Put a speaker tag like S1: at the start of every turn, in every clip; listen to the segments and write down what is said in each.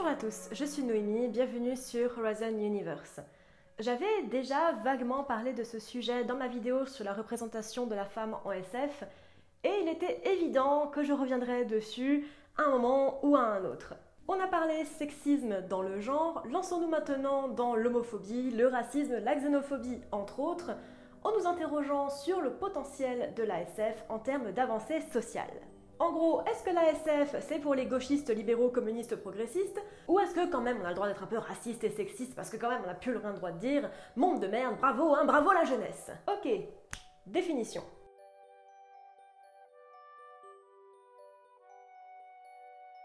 S1: Bonjour à tous, je suis Noémie, bienvenue sur Horizon Universe. J'avais déjà vaguement parlé de ce sujet dans ma vidéo sur la représentation de la femme en SF, et il était évident que je reviendrais dessus à un moment ou à un autre. On a parlé sexisme dans le genre, lançons-nous maintenant dans l'homophobie, le racisme, la xénophobie, entre autres, en nous interrogeant sur le potentiel de l'ASF en termes d'avancée sociale. En gros, est-ce que l'ASF c'est pour les gauchistes, libéraux, communistes, progressistes Ou est-ce que quand même on a le droit d'être un peu raciste et sexiste parce que quand même on n'a plus le droit de dire Monde de merde, bravo, hein, bravo la jeunesse Ok, définition.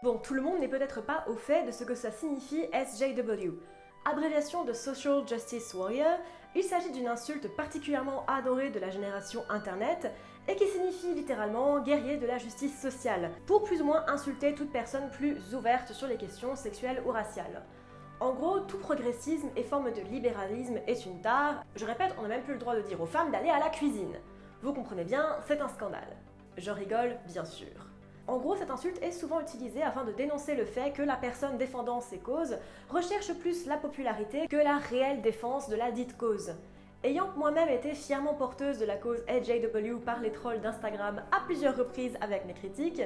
S1: Bon, tout le monde n'est peut-être pas au fait de ce que ça signifie SJW. Abréviation de Social Justice Warrior, il s'agit d'une insulte particulièrement adorée de la génération Internet et qui signifie littéralement guerrier de la justice sociale, pour plus ou moins insulter toute personne plus ouverte sur les questions sexuelles ou raciales. En gros, tout progressisme et forme de libéralisme est une tare. Je répète, on n'a même plus le droit de dire aux femmes d'aller à la cuisine. Vous comprenez bien, c'est un scandale. Je rigole, bien sûr. En gros, cette insulte est souvent utilisée afin de dénoncer le fait que la personne défendant ces causes recherche plus la popularité que la réelle défense de la dite cause. Ayant moi-même été fièrement porteuse de la cause LJW par les trolls d'Instagram à plusieurs reprises avec mes critiques,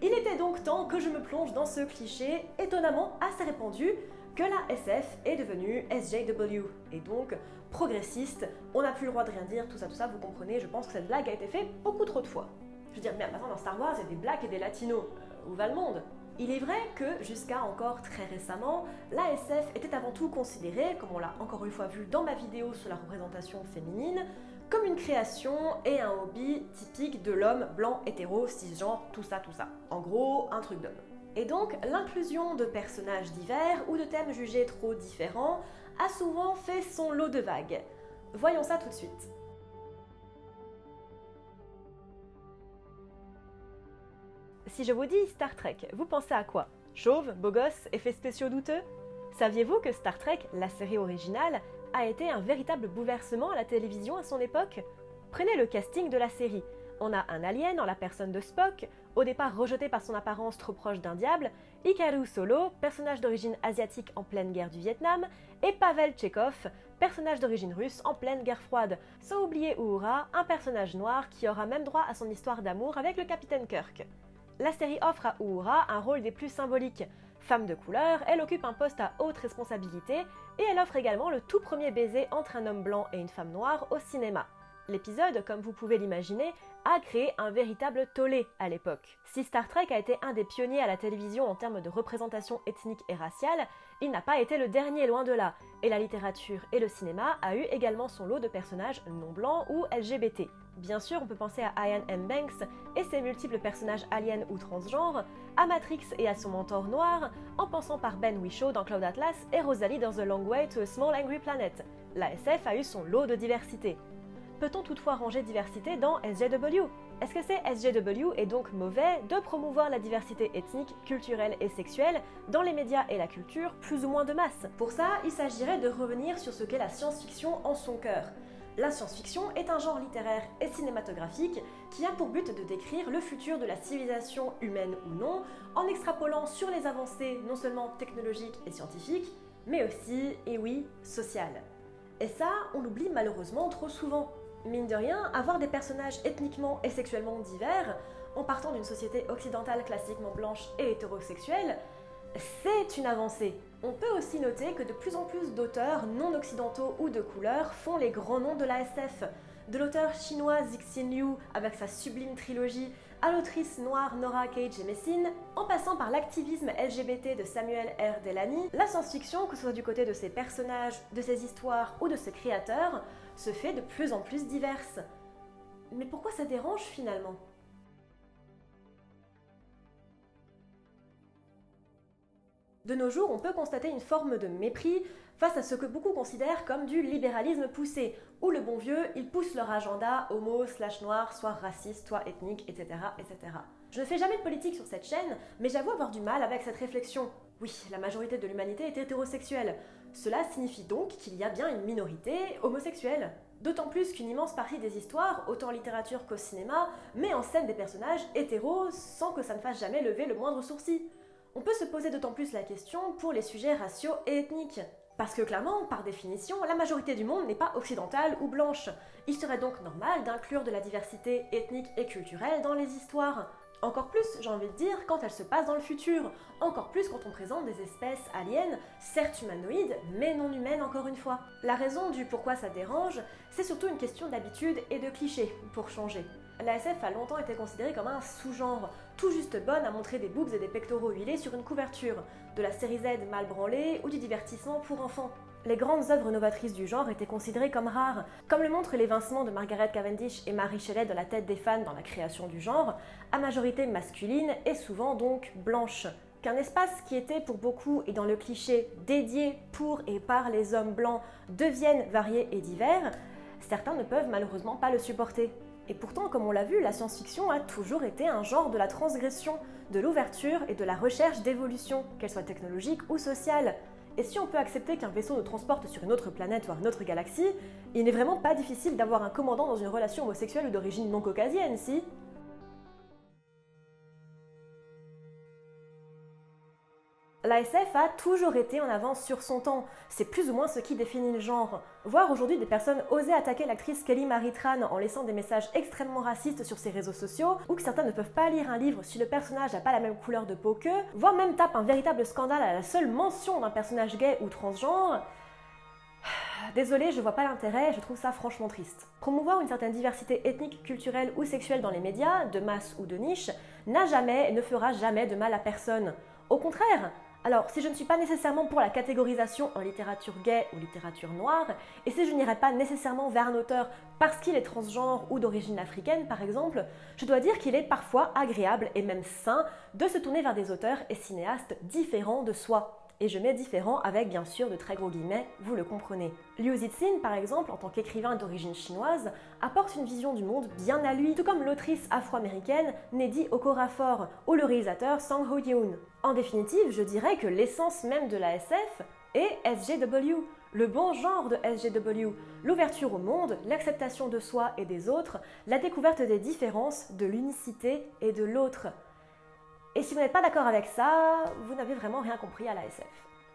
S1: il était donc temps que je me plonge dans ce cliché étonnamment assez répandu que la SF est devenue SJW et donc progressiste, on n'a plus le droit de rien dire, tout ça, tout ça, vous comprenez, je pense que cette blague a été faite beaucoup trop de fois. Je veux dire, mais maintenant dans Star Wars, il y a des blacks et des latinos. Euh, où va le monde? Il est vrai que jusqu'à encore très récemment, l'ASF était avant tout considérée, comme on l'a encore une fois vu dans ma vidéo sur la représentation féminine, comme une création et un hobby typique de l'homme blanc, hétéro, cisgenre, tout ça, tout ça. En gros, un truc d'homme. Et donc, l'inclusion de personnages divers ou de thèmes jugés trop différents a souvent fait son lot de vagues. Voyons ça tout de suite. Si je vous dis Star Trek, vous pensez à quoi? Chauve, beau gosse, effets spéciaux douteux? Saviez-vous que Star Trek, la série originale, a été un véritable bouleversement à la télévision à son époque? Prenez le casting de la série. On a un alien en la personne de Spock, au départ rejeté par son apparence trop proche d'un diable, Hikaru Solo, personnage d'origine asiatique en pleine guerre du Vietnam, et Pavel Chekhov, personnage d'origine russe en pleine guerre froide, sans oublier Uhura, un personnage noir qui aura même droit à son histoire d'amour avec le capitaine Kirk la série offre à Uhura un rôle des plus symboliques. Femme de couleur, elle occupe un poste à haute responsabilité et elle offre également le tout premier baiser entre un homme blanc et une femme noire au cinéma. L'épisode, comme vous pouvez l'imaginer, a créé un véritable tollé à l'époque. Si Star Trek a été un des pionniers à la télévision en termes de représentation ethnique et raciale, il n'a pas été le dernier loin de là, et la littérature et le cinéma a eu également son lot de personnages non blancs ou LGBT. Bien sûr, on peut penser à Ian M. Banks et ses multiples personnages aliens ou transgenres, à Matrix et à son mentor noir, en pensant par Ben Whishaw dans Cloud Atlas et Rosalie dans The Long Way to a Small Angry Planet. La SF a eu son lot de diversité. Peut-on toutefois ranger diversité dans SJW Est-ce que c'est SJW et donc mauvais de promouvoir la diversité ethnique, culturelle et sexuelle dans les médias et la culture plus ou moins de masse? Pour ça, il s'agirait de revenir sur ce qu'est la science-fiction en son cœur. La science-fiction est un genre littéraire et cinématographique qui a pour but de décrire le futur de la civilisation humaine ou non, en extrapolant sur les avancées non seulement technologiques et scientifiques, mais aussi, et oui, sociales. Et ça, on l'oublie malheureusement trop souvent. Mine de rien, avoir des personnages ethniquement et sexuellement divers, en partant d'une société occidentale classiquement blanche et hétérosexuelle, c'est une avancée. On peut aussi noter que de plus en plus d'auteurs non occidentaux ou de couleur font les grands noms de la SF. De l'auteur chinois Zixin Liu avec sa sublime trilogie, à l'autrice noire Nora K. Jemisin, en passant par l'activisme LGBT de Samuel R. Delany, la science-fiction, que ce soit du côté de ses personnages, de ses histoires ou de ses créateurs, se fait de plus en plus diverse. Mais pourquoi ça dérange finalement? De nos jours, on peut constater une forme de mépris face à ce que beaucoup considèrent comme du libéralisme poussé, où le bon vieux, ils poussent leur agenda homo, slash noir, soit raciste, soit ethnique, etc., etc. Je ne fais jamais de politique sur cette chaîne, mais j'avoue avoir du mal avec cette réflexion. Oui, la majorité de l'humanité est hétérosexuelle. Cela signifie donc qu'il y a bien une minorité homosexuelle. D'autant plus qu'une immense partie des histoires, autant en littérature qu'au cinéma, met en scène des personnages hétéros sans que ça ne fasse jamais lever le moindre sourcil. On peut se poser d'autant plus la question pour les sujets raciaux et ethniques. Parce que clairement, par définition, la majorité du monde n'est pas occidentale ou blanche. Il serait donc normal d'inclure de la diversité ethnique et culturelle dans les histoires. Encore plus, j'ai envie de dire, quand elles se passent dans le futur. Encore plus quand on présente des espèces aliens, certes humanoïdes, mais non humaines encore une fois. La raison du pourquoi ça dérange, c'est surtout une question d'habitude et de clichés, pour changer. La SF a longtemps été considérée comme un sous-genre, tout juste bonne à montrer des boobs et des pectoraux huilés sur une couverture, de la série Z mal branlée ou du divertissement pour enfants. Les grandes œuvres novatrices du genre étaient considérées comme rares, comme le montrent l'évincement de Margaret Cavendish et Marie Shelley de la tête des fans dans la création du genre, à majorité masculine et souvent donc blanche. Qu'un espace qui était pour beaucoup et dans le cliché dédié pour et par les hommes blancs devienne varié et divers, certains ne peuvent malheureusement pas le supporter. Et pourtant, comme on l'a vu, la science-fiction a toujours été un genre de la transgression, de l'ouverture et de la recherche d'évolution, qu'elle soit technologique ou sociale. Et si on peut accepter qu'un vaisseau nous transporte sur une autre planète ou une autre galaxie, il n'est vraiment pas difficile d'avoir un commandant dans une relation homosexuelle ou d'origine non caucasienne, si? La SF a toujours été en avance sur son temps, c'est plus ou moins ce qui définit le genre. Voir aujourd'hui des personnes oser attaquer l'actrice Kelly Marie Tran en laissant des messages extrêmement racistes sur ses réseaux sociaux, ou que certains ne peuvent pas lire un livre si le personnage n'a pas la même couleur de peau qu'eux, voire même tape un véritable scandale à la seule mention d'un personnage gay ou transgenre, Désolée, je vois pas l'intérêt, je trouve ça franchement triste. Promouvoir une certaine diversité ethnique, culturelle ou sexuelle dans les médias, de masse ou de niche, n'a jamais et ne fera jamais de mal à personne. Au contraire, alors, si je ne suis pas nécessairement pour la catégorisation en littérature gay ou littérature noire, et si je n'irai pas nécessairement vers un auteur parce qu'il est transgenre ou d'origine africaine par exemple, je dois dire qu'il est parfois agréable et même sain de se tourner vers des auteurs et cinéastes différents de soi et je mets différent avec bien sûr de très gros guillemets, vous le comprenez. Liu Zixin, par exemple, en tant qu'écrivain d'origine chinoise, apporte une vision du monde bien à lui, tout comme l'autrice afro-américaine Neddy Okorafor ou le réalisateur Sang Ho-yoon. En définitive, je dirais que l'essence même de la SF est SGW, le bon genre de SGW, l'ouverture au monde, l'acceptation de soi et des autres, la découverte des différences, de l'unicité et de l'autre. Et si vous n'êtes pas d'accord avec ça, vous n'avez vraiment rien compris à l'ASF.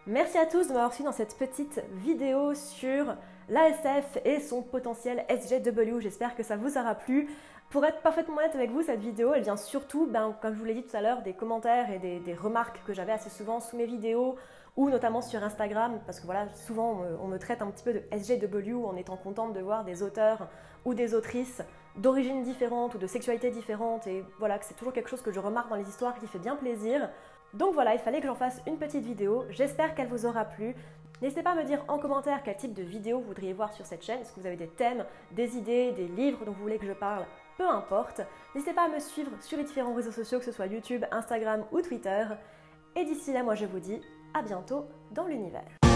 S1: Merci à tous de m'avoir suivi dans cette petite vidéo sur l'ASF et son potentiel SGW. J'espère que ça vous aura plu. Pour être parfaitement honnête avec vous, cette vidéo, elle vient surtout, ben, comme je vous l'ai dit tout à l'heure, des commentaires et des, remarques que j'avais assez souvent sous mes vidéos ou notamment sur Instagram, parce que voilà, souvent on me, traite un petit peu de SGW en étant contente de voir des auteurs ou des autrices d'origine différente ou de sexualité différente, et voilà, que c'est toujours quelque chose que je remarque dans les histoires qui fait bien plaisir. Donc voilà, il fallait que j'en fasse une petite vidéo, j'espère qu'elle vous aura plu. N'hésitez pas à me dire en commentaire quel type de vidéo vous voudriez voir sur cette chaîne, est-ce que vous avez des thèmes, des idées, des livres dont vous voulez que je parle, peu importe. N'hésitez pas à me suivre sur les différents réseaux sociaux, que ce soit YouTube, Instagram ou Twitter. Et d'ici là, moi je vous dis à bientôt dans l'univers.